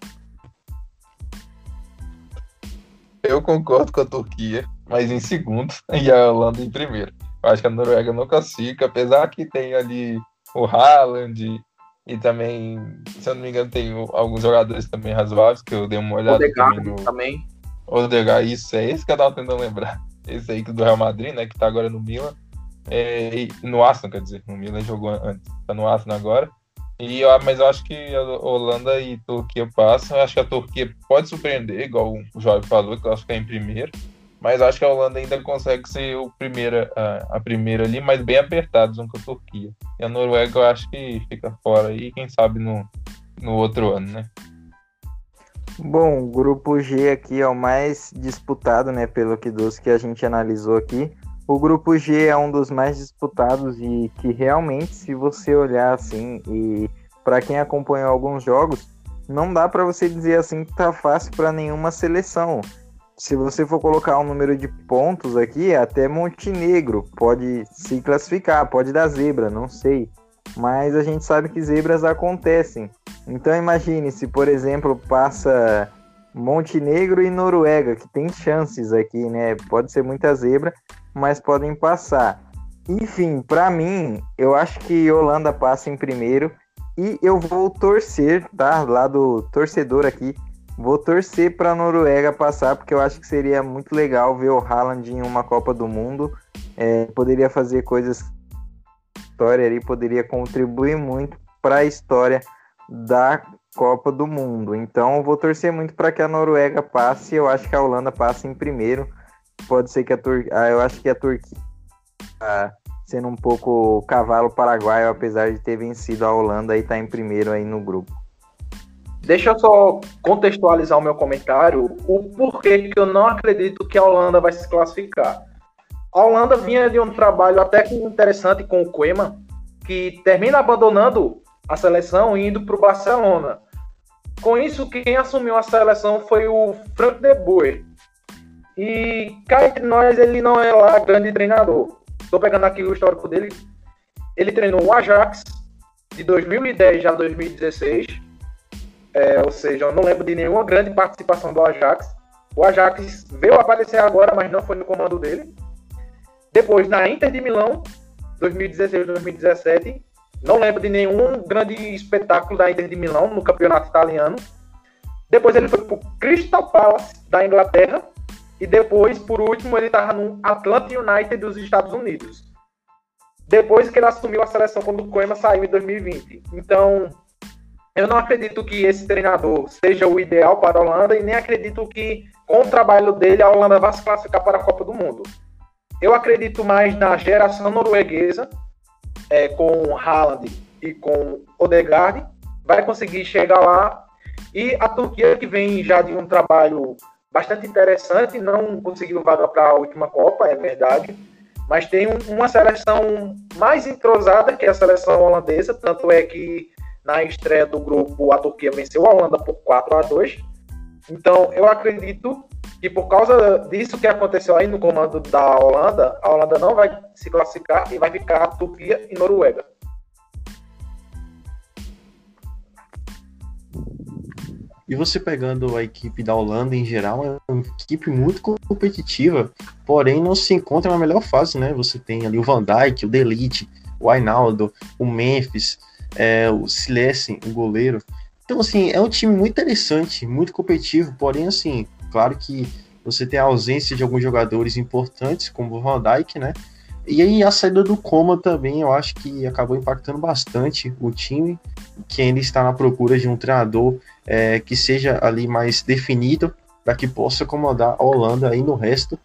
Eu concordo com a Turquia, mas em segundo *laughs* e a Holanda em primeiro. Eu acho que a Noruega não classifica, apesar que tem ali o Haaland e também, se eu não me engano, tem alguns jogadores também razoáveis, que eu dei uma olhada Odegaard também. No... também. Odegaard, isso, é esse que eu tava tentando lembrar. *laughs* Esse aí do Real Madrid, né, que tá agora no Milan. É, no Arsenal, quer dizer, no Milan jogou antes, tá no Arsenal agora. E, mas eu acho que a Holanda e Turquia passam. Eu acho que a Turquia pode surpreender, igual o Jorge falou, que eu acho que é em primeiro. Mas acho que a Holanda ainda consegue ser o primeira, a, a primeira ali, mas bem apertado junto com a Turquia. E a Noruega eu acho que fica fora aí, quem sabe no, no outro ano, né? Bom, o grupo G aqui é o mais disputado, né, pelo que dos que a gente analisou aqui. O grupo G é um dos mais disputados e que realmente, se você olhar assim, e para quem acompanhou alguns jogos, não dá para você dizer assim que tá fácil para nenhuma seleção. Se você for colocar um número de pontos aqui, até Montenegro pode se classificar, pode dar zebra, não sei. Mas a gente sabe que zebras acontecem. Então imagine se, por exemplo, passa Montenegro e Noruega, que tem chances aqui, né? Pode ser muita zebra, mas podem passar. Enfim, para mim, eu acho que Holanda passa em primeiro e eu vou torcer, tá? Lá do torcedor aqui, vou torcer para Noruega passar porque eu acho que seria muito legal ver o Haaland em uma Copa do Mundo. É, poderia fazer coisas história ali, poderia contribuir muito para a história da Copa do Mundo. Então, eu vou torcer muito para que a Noruega passe. Eu acho que a Holanda passe em primeiro pode ser que a Turquia. Ah, eu acho que a Turquia tá sendo um pouco cavalo paraguaio, apesar de ter vencido a Holanda e tá em primeiro aí no grupo. Deixa eu só contextualizar o meu comentário, o porquê que eu não acredito que a Holanda vai se classificar. A Holanda vinha de um trabalho até interessante com o Koeman, que termina abandonando a seleção e indo para o Barcelona. Com isso, quem assumiu a seleção foi o Frank de Boer, e cá entre nós, ele não é lá grande treinador. Estou pegando aqui o histórico dele. Ele treinou o Ajax de 2010 a 2016. É, ou seja, eu não lembro de nenhuma grande participação do Ajax. O Ajax veio aparecer agora, mas não foi no comando dele. Depois, na Inter de Milão, 2016-2017, não lembro de nenhum grande espetáculo da Inter de Milão no campeonato italiano. Depois ele foi para o Crystal Palace da Inglaterra, e depois, por último, ele estava no Atlanta United dos Estados Unidos. Depois que ele assumiu a seleção quando o Koeman saiu em 2020. Então, eu não acredito que esse treinador seja o ideal para a Holanda e nem acredito que, com o trabalho dele, a Holanda vá se classificar para a Copa do Mundo. Eu acredito mais na geração norueguesa, é, com Haaland e com Odegaard, vai conseguir chegar lá. E a Turquia, que vem já de um trabalho bastante interessante, não conseguiu vaga para a última Copa, é verdade, mas tem um, uma seleção mais entrosada que a seleção holandesa, tanto é que na estreia do grupo a Turquia venceu a Holanda por 4 a 2. Então, eu acredito que por causa disso que aconteceu aí no comando da Holanda, a Holanda não vai se classificar e vai ficar a Turquia e Noruega. E você pegando a equipe da Holanda em geral, é uma equipe muito competitiva, porém não se encontra na melhor fase, né? Você tem ali o Van Dijk, o Delite, o Ainaldo, o Memphis, é, o Silesen, o goleiro. Então, assim, é um time muito interessante, muito competitivo, porém, assim, claro que você tem a ausência de alguns jogadores importantes, como o Van Dijk, né? E aí a saída do Coma também, eu acho que acabou impactando bastante o time, que ainda está na procura de um treinador é, que seja ali mais definido, para que possa acomodar a Holanda aí no resto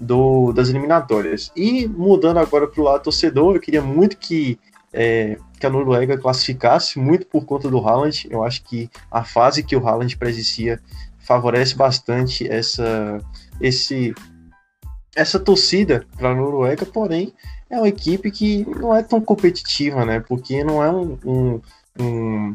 do, das eliminatórias. E mudando agora para o lado torcedor, eu queria muito que, é, que a Noruega classificasse, muito por conta do Haaland. Eu acho que a fase que o Haaland presencia favorece bastante essa, esse, essa torcida para a Noruega, porém é uma equipe que não é tão competitiva, né? Porque não é um, um, um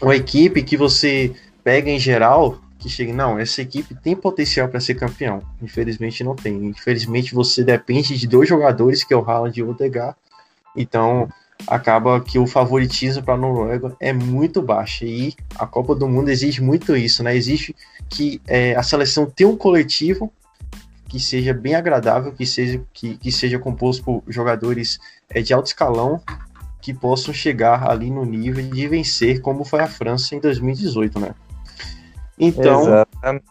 uma equipe que você pega em geral que chega, não, essa equipe tem potencial para ser campeão. Infelizmente não tem. Infelizmente você depende de dois jogadores, que é o Haaland e o Odegaard. Então acaba que o favoritismo para a Noruega é muito baixo. E a Copa do Mundo exige muito isso, né? Exige que é, a seleção tenha um coletivo que seja bem agradável, que seja, que, que seja composto por jogadores é, de alto escalão que possam chegar ali no nível de vencer, como foi a França em 2018, né? Então, Exatamente.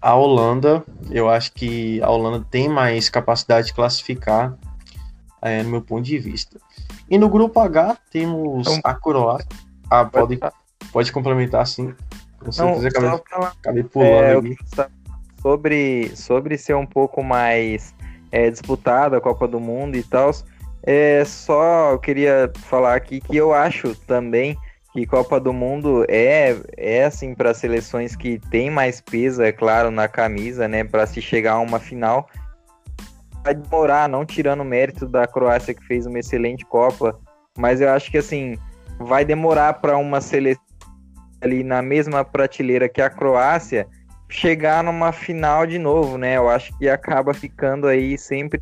a Holanda, eu acho que a Holanda tem mais capacidade de classificar, é, no meu ponto de vista. E no grupo H temos então, a Croácia. Ah, pode, pode complementar sim. Com certeza acabei, acabei pulando é, ali. Sobre, sobre ser um pouco mais é, disputada a Copa do Mundo e tal, é, só eu queria falar aqui que eu acho também que Copa do Mundo é, é assim para seleções que tem mais peso, é claro, na camisa, né, para se chegar a uma final. Vai demorar, não tirando o mérito da Croácia que fez uma excelente Copa, mas eu acho que assim vai demorar para uma seleção ali na mesma prateleira que a Croácia chegar numa final de novo, né? Eu acho que acaba ficando aí sempre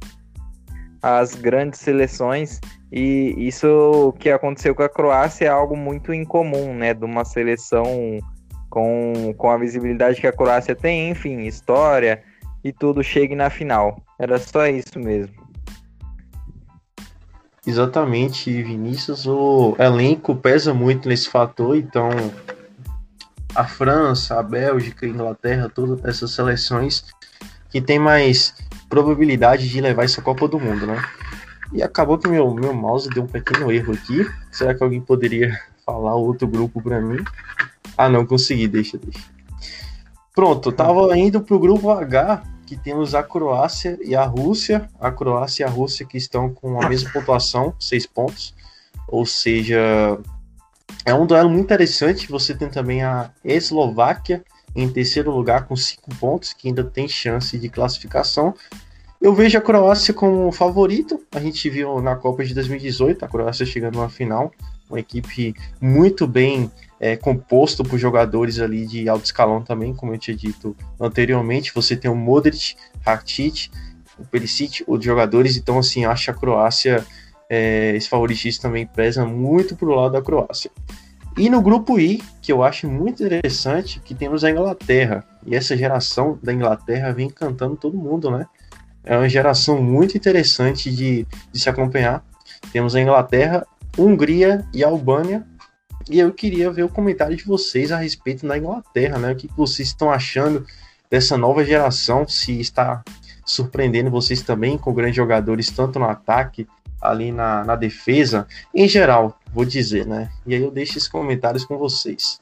as grandes seleções e isso que aconteceu com a Croácia é algo muito incomum, né? De uma seleção com, com a visibilidade que a Croácia tem, enfim, história e tudo chegue na final. Era só isso mesmo. Exatamente, Vinícius. O elenco pesa muito nesse fator, então a França, a Bélgica, a Inglaterra, todas essas seleções que tem mais probabilidade de levar essa Copa do Mundo, né? E acabou que meu, meu mouse deu um pequeno erro aqui. Será que alguém poderia *laughs* falar outro grupo para mim? Ah, não, consegui, deixa, deixa. Pronto, tava indo pro grupo H, que temos a Croácia e a Rússia. A Croácia e a Rússia que estão com a mesma pontuação, seis pontos. Ou seja, é um duelo muito interessante. Você tem também a Eslováquia em terceiro lugar com cinco pontos, que ainda tem chance de classificação. Eu vejo a Croácia como favorito. A gente viu na Copa de 2018 a Croácia chegando na final, uma equipe muito bem é, composto por jogadores ali de alto escalão também, como eu tinha dito anteriormente. Você tem o Modric, Rakitic, o Perisic, os jogadores. Então, assim, acho a Croácia, é, esse favoritismo também pesa muito pro lado da Croácia. E no grupo I, que eu acho muito interessante, que temos a Inglaterra. E essa geração da Inglaterra vem encantando todo mundo, né? É uma geração muito interessante de, de se acompanhar. Temos a Inglaterra, Hungria e Albânia. E eu queria ver o comentário de vocês a respeito da Inglaterra, né? O que vocês estão achando dessa nova geração? Se está surpreendendo vocês também com grandes jogadores, tanto no ataque, ali na, na defesa, em geral, vou dizer, né? E aí eu deixo esses comentários com vocês.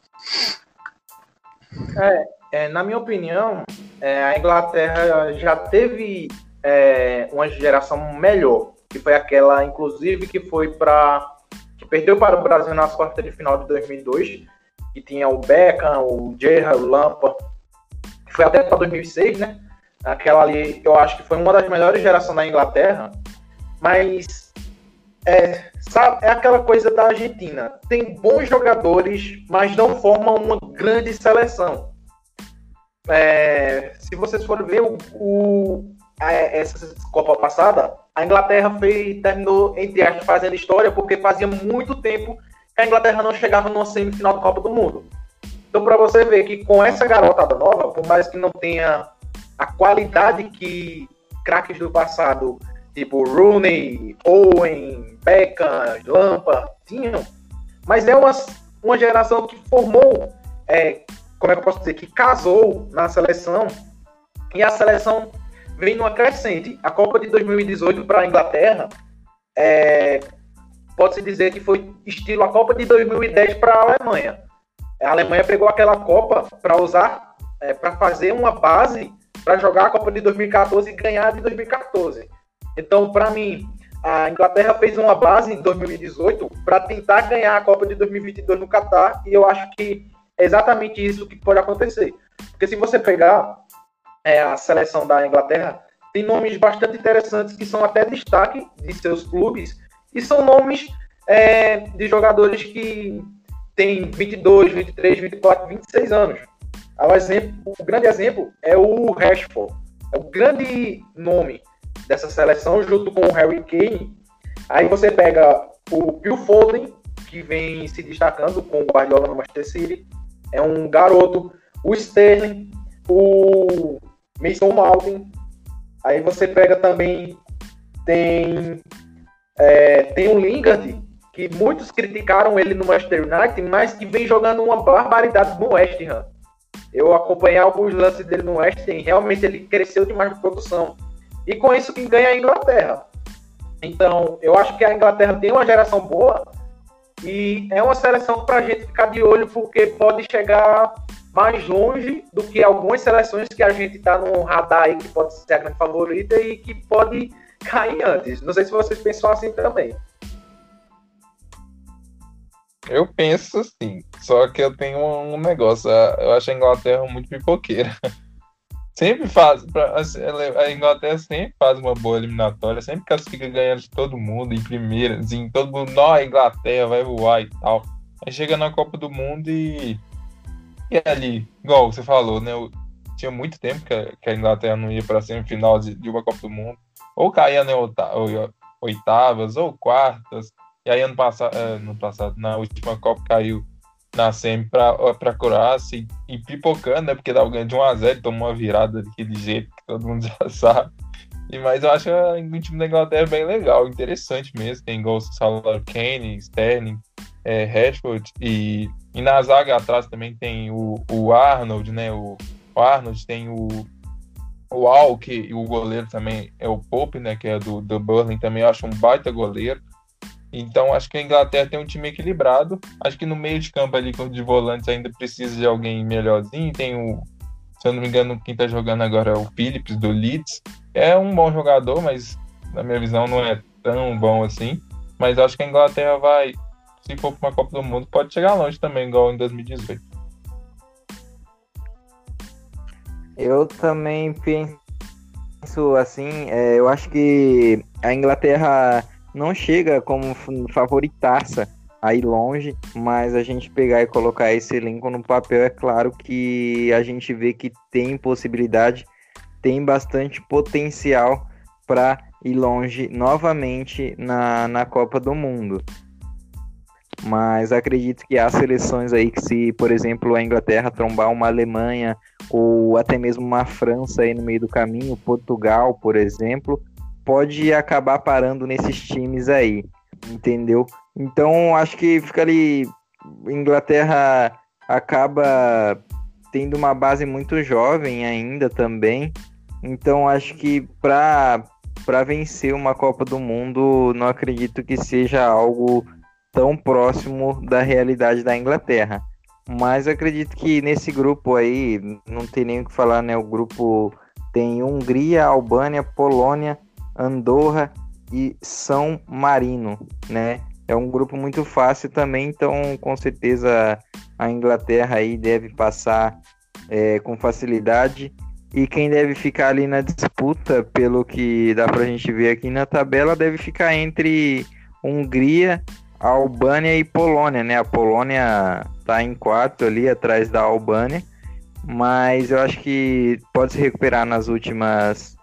É, é na minha opinião, é, a Inglaterra já teve é, uma geração melhor, que foi aquela, inclusive, que foi para que perdeu para o Brasil nas quartas de final de 2002, que tinha o Beckham, o Gerrard, o Lampa, que foi até para 2006, né? Aquela ali, eu acho que foi uma das melhores gerações da Inglaterra, mas é, sabe, é aquela coisa da Argentina. Tem bons jogadores, mas não formam uma grande seleção. É, se vocês forem ver o, o, essa Copa passada, a Inglaterra fez, terminou, entre aspas, fazendo história, porque fazia muito tempo que a Inglaterra não chegava numa semifinal da Copa do Mundo. Então, para você ver que com essa garotada nova, por mais que não tenha a qualidade que craques do passado tipo Rooney, Owen, Beckham, Lampa, tinham, mas é uma, uma geração que formou, é, como é que eu posso dizer, que casou na seleção e a seleção vem numa crescente. A Copa de 2018 para a Inglaterra é, pode-se dizer que foi estilo a Copa de 2010 para a Alemanha. A Alemanha pegou aquela Copa para usar, é, para fazer uma base para jogar a Copa de 2014 e ganhar de 2014. Então, para mim, a Inglaterra fez uma base em 2018 para tentar ganhar a Copa de 2022 no Catar e eu acho que é exatamente isso que pode acontecer. Porque se você pegar é, a seleção da Inglaterra, tem nomes bastante interessantes que são até destaque de seus clubes e são nomes é, de jogadores que têm 22, 23, 24, 26 anos. O, exemplo, o grande exemplo é o Rashford. É o grande nome dessa seleção, junto com o Harry Kane. Aí você pega o Phil Foden, que vem se destacando com o Guardiola no Manchester City. É um garoto. O Sterling, o Mason Mount. Aí você pega também tem é, tem o Lingard, que muitos criticaram ele no Manchester United, mas que vem jogando uma barbaridade no West Ham. Eu acompanhei alguns lances dele no West Ham, realmente ele cresceu demais de produção. E com isso que ganha a Inglaterra. Então, eu acho que a Inglaterra tem uma geração boa e é uma seleção para a gente ficar de olho, porque pode chegar mais longe do que algumas seleções que a gente está no radar aí, que pode ser a grande favorita e que pode cair antes. Não sei se vocês pensam assim também. Eu penso assim, só que eu tenho um negócio. Eu acho a Inglaterra muito pipoqueira. *laughs* Sempre faz. Assim, a Inglaterra sempre faz uma boa eliminatória, sempre classifica ganhando de todo mundo em primeira, assim, todo mundo, nó, a Inglaterra vai voar e tal. Aí chega na Copa do Mundo e. E ali, igual você falou, né? Tinha muito tempo que a, que a Inglaterra não ia para semifinal de, de uma Copa do Mundo. Ou caía em oitavas, ou quartas. E aí ano passado, é, ano passado, na última Copa caiu na SEMI para Croácia e, e, pipocando, né? Porque dava ganho de 1x0, tomou uma virada daquele jeito que todo mundo *laughs* já sabe. E, mas eu acho o time da Inglaterra bem legal, interessante mesmo. Tem gols do Salah Kane, Sterling, é, Rashford e, e na zaga atrás também tem o, o Arnold, né? O, o Arnold tem o, o Alck e o goleiro também é o Pope, né? Que é do, do Burling também, eu acho um baita goleiro. Então, acho que a Inglaterra tem um time equilibrado. Acho que no meio de campo ali, de volantes, ainda precisa de alguém melhorzinho. Tem o, se eu não me engano, quem está jogando agora é o Phillips, do Leeds. É um bom jogador, mas na minha visão não é tão bom assim. Mas acho que a Inglaterra vai, se for para uma Copa do Mundo, pode chegar longe também, igual em 2018. Eu também penso assim, é, eu acho que a Inglaterra não chega como favoritaça aí longe, mas a gente pegar e colocar esse elenco no papel, é claro que a gente vê que tem possibilidade, tem bastante potencial para ir longe novamente na, na Copa do Mundo. Mas acredito que há seleções aí que se, por exemplo, a Inglaterra trombar uma Alemanha ou até mesmo uma França aí no meio do caminho, Portugal, por exemplo, pode acabar parando nesses times aí, entendeu? Então acho que fica ali. Inglaterra acaba tendo uma base muito jovem ainda também. Então acho que para para vencer uma Copa do Mundo, não acredito que seja algo tão próximo da realidade da Inglaterra. Mas acredito que nesse grupo aí, não tem nem o que falar, né? O grupo tem Hungria, Albânia, Polônia, Andorra e São Marino, né? É um grupo muito fácil também, então com certeza a Inglaterra aí deve passar é, com facilidade. E quem deve ficar ali na disputa, pelo que dá pra gente ver aqui na tabela, deve ficar entre Hungria, Albânia e Polônia, né? A Polônia tá em quarto ali atrás da Albânia, mas eu acho que pode se recuperar nas últimas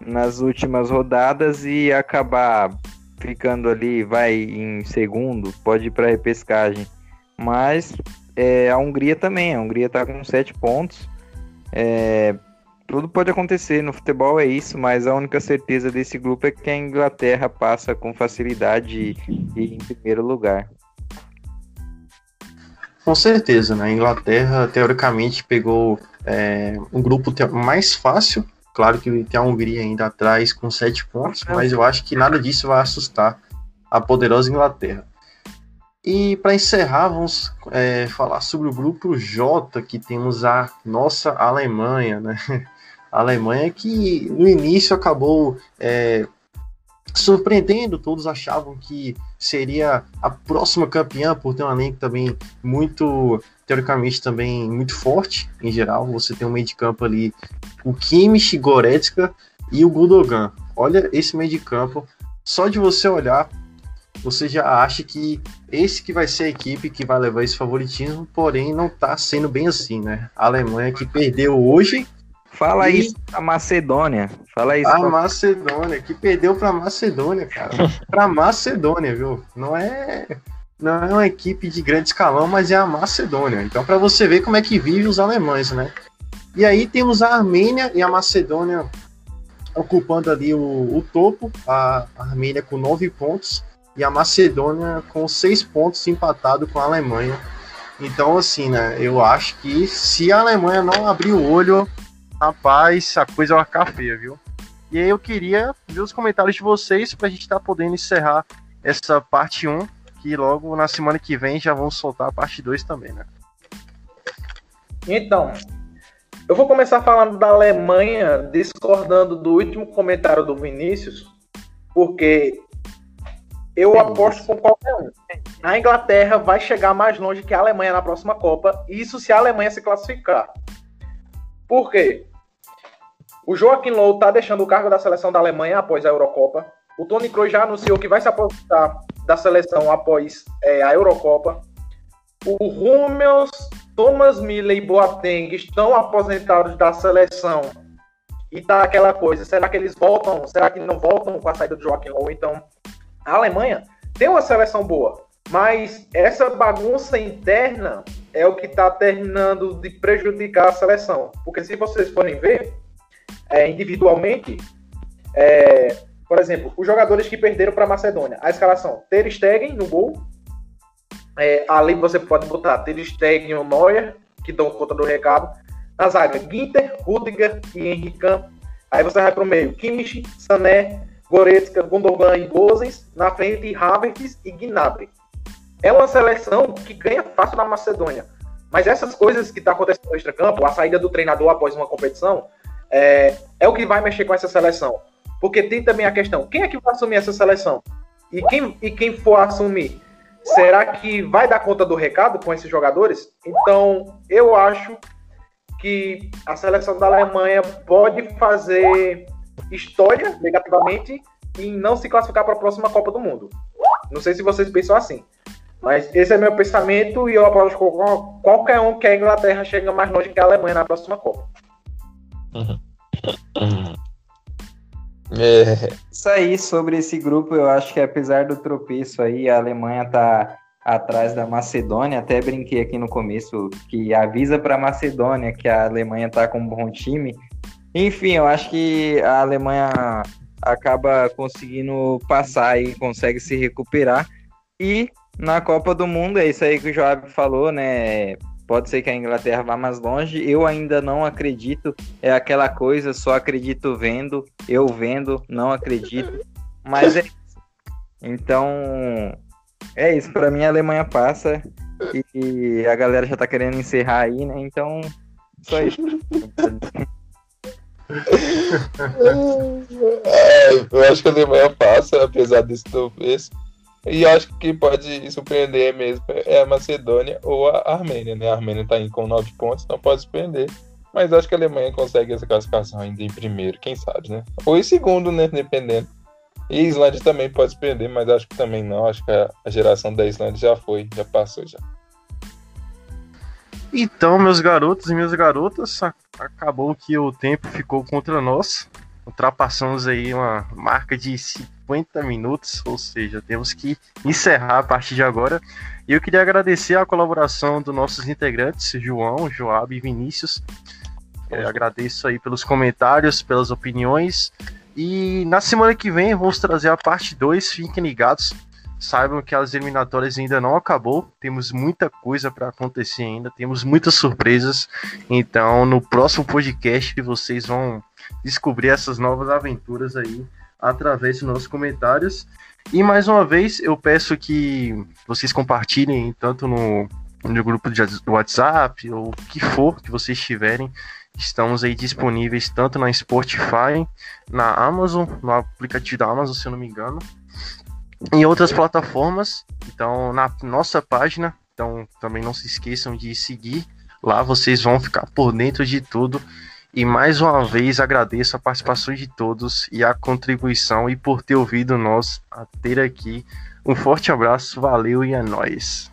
nas últimas rodadas e acabar ficando ali, vai em segundo, pode ir para repescagem. Mas é, a Hungria também, a Hungria está com sete pontos. É, tudo pode acontecer no futebol, é isso, mas a única certeza desse grupo é que a Inglaterra passa com facilidade e, em primeiro lugar. Com certeza, né? A Inglaterra, teoricamente, pegou é, um grupo mais fácil. Claro que tem a Hungria ainda atrás com sete pontos, mas eu acho que nada disso vai assustar a poderosa Inglaterra. E para encerrar, vamos é, falar sobre o grupo J, que temos a nossa Alemanha, né? *laughs* A Alemanha que no início acabou é, surpreendendo, todos achavam que seria a próxima campeã por ter um elenco também muito, teoricamente também muito forte em geral. Você tem um meio de campo ali, o Kimmich, Goretzka e o Gudogan. Olha esse meio de campo, só de você olhar, você já acha que esse que vai ser a equipe que vai levar esse favoritismo, porém não está sendo bem assim, né? A Alemanha que perdeu hoje Fala e... isso a Macedônia. Fala isso. A pra... Macedônia, que perdeu pra Macedônia, cara. *laughs* pra Macedônia, viu? Não é. Não é uma equipe de grande escalão, mas é a Macedônia. Então, para você ver como é que vive os alemães, né? E aí temos a Armênia e a Macedônia ocupando ali o, o topo. A Armênia com nove pontos e a Macedônia com seis pontos empatado com a Alemanha. Então, assim, né? Eu acho que se a Alemanha não abrir o olho, Rapaz, a coisa vai ficar feia, viu? E aí eu queria ver os comentários de vocês pra gente estar tá podendo encerrar essa parte 1, que logo na semana que vem já vamos soltar a parte 2 também, né? Então, eu vou começar falando da Alemanha, discordando do último comentário do Vinícius, porque eu aposto com qualquer um. A Inglaterra vai chegar mais longe que a Alemanha na próxima Copa, isso se a Alemanha se classificar. Por quê? O Joaquim Low está deixando o cargo da seleção da Alemanha após a Eurocopa. O Tony Kroos já anunciou que vai se aposentar da seleção após é, a Eurocopa. O Hummels, Thomas Miller e Boateng estão aposentados da seleção. E tá aquela coisa, será que eles voltam? Será que não voltam com a saída do Joaquim Low? Então, a Alemanha tem uma seleção boa, mas essa bagunça interna é o que está terminando de prejudicar a seleção. Porque se vocês forem ver, é, individualmente, é, por exemplo, os jogadores que perderam para a Macedônia, a escalação, Ter Stegen no gol, é, ali você pode botar Ter Stegen ou Neuer, que dão conta do recado, na zaga, Ginter, Rudiger e Henrique aí você vai para o meio, Kimmich, Sané, Goretzka, Gundogan e Gozens, na frente Havertz e Gnabry é uma seleção que ganha fácil na Macedônia. Mas essas coisas que estão tá acontecendo no extracampo, a saída do treinador após uma competição, é, é o que vai mexer com essa seleção. Porque tem também a questão: quem é que vai assumir essa seleção? E quem, e quem for assumir, será que vai dar conta do recado com esses jogadores? Então, eu acho que a seleção da Alemanha pode fazer história negativamente e não se classificar para a próxima Copa do Mundo. Não sei se vocês pensam assim. Mas esse é meu pensamento e eu aposto com qualquer um que a Inglaterra chega mais longe que a Alemanha na próxima Copa. É. Isso aí, sobre esse grupo, eu acho que apesar do tropeço aí, a Alemanha tá atrás da Macedônia. Até brinquei aqui no começo que avisa para a Macedônia que a Alemanha tá com um bom time. Enfim, eu acho que a Alemanha acaba conseguindo passar e consegue se recuperar. E na Copa do Mundo, é isso aí que o Joab falou, né? Pode ser que a Inglaterra vá mais longe. Eu ainda não acredito. É aquela coisa, só acredito vendo. Eu vendo, não acredito. *laughs* Mas é isso. Então, é isso. Para mim, a Alemanha passa. E a galera já tá querendo encerrar aí, né? Então, só isso. *laughs* É, eu acho que a Alemanha passa, apesar desse tropeço. E acho que pode surpreender mesmo é a Macedônia ou a Armênia, né? A Armênia está aí com nove pontos, não pode surpreender. Mas acho que a Alemanha consegue essa classificação ainda em primeiro, quem sabe, né? Ou em segundo, né? Dependendo. E a Islândia também pode surpreender, mas acho que também não. Acho que a geração da Islândia já foi, já passou já. Então, meus garotos e minhas garotas, acabou que o tempo ficou contra nós. Ultrapassamos aí uma marca de 50 minutos, ou seja, temos que encerrar a partir de agora. E eu queria agradecer a colaboração dos nossos integrantes, João, Joab e Vinícius. Eu agradeço aí pelos comentários, pelas opiniões. E na semana que vem vamos trazer a parte 2, fiquem ligados. saibam que as eliminatórias ainda não acabou, temos muita coisa para acontecer ainda, temos muitas surpresas. Então, no próximo podcast vocês vão descobrir essas novas aventuras aí através dos nossos comentários. E mais uma vez, eu peço que vocês compartilhem tanto no, no grupo de WhatsApp ou que for que vocês tiverem. Estamos aí disponíveis tanto na Spotify, na Amazon, no aplicativo da Amazon, se eu não me engano, em outras plataformas. Então, na nossa página. Então, também não se esqueçam de seguir. Lá vocês vão ficar por dentro de tudo. E mais uma vez agradeço a participação de todos e a contribuição e por ter ouvido nós até aqui. Um forte abraço, valeu e é nóis.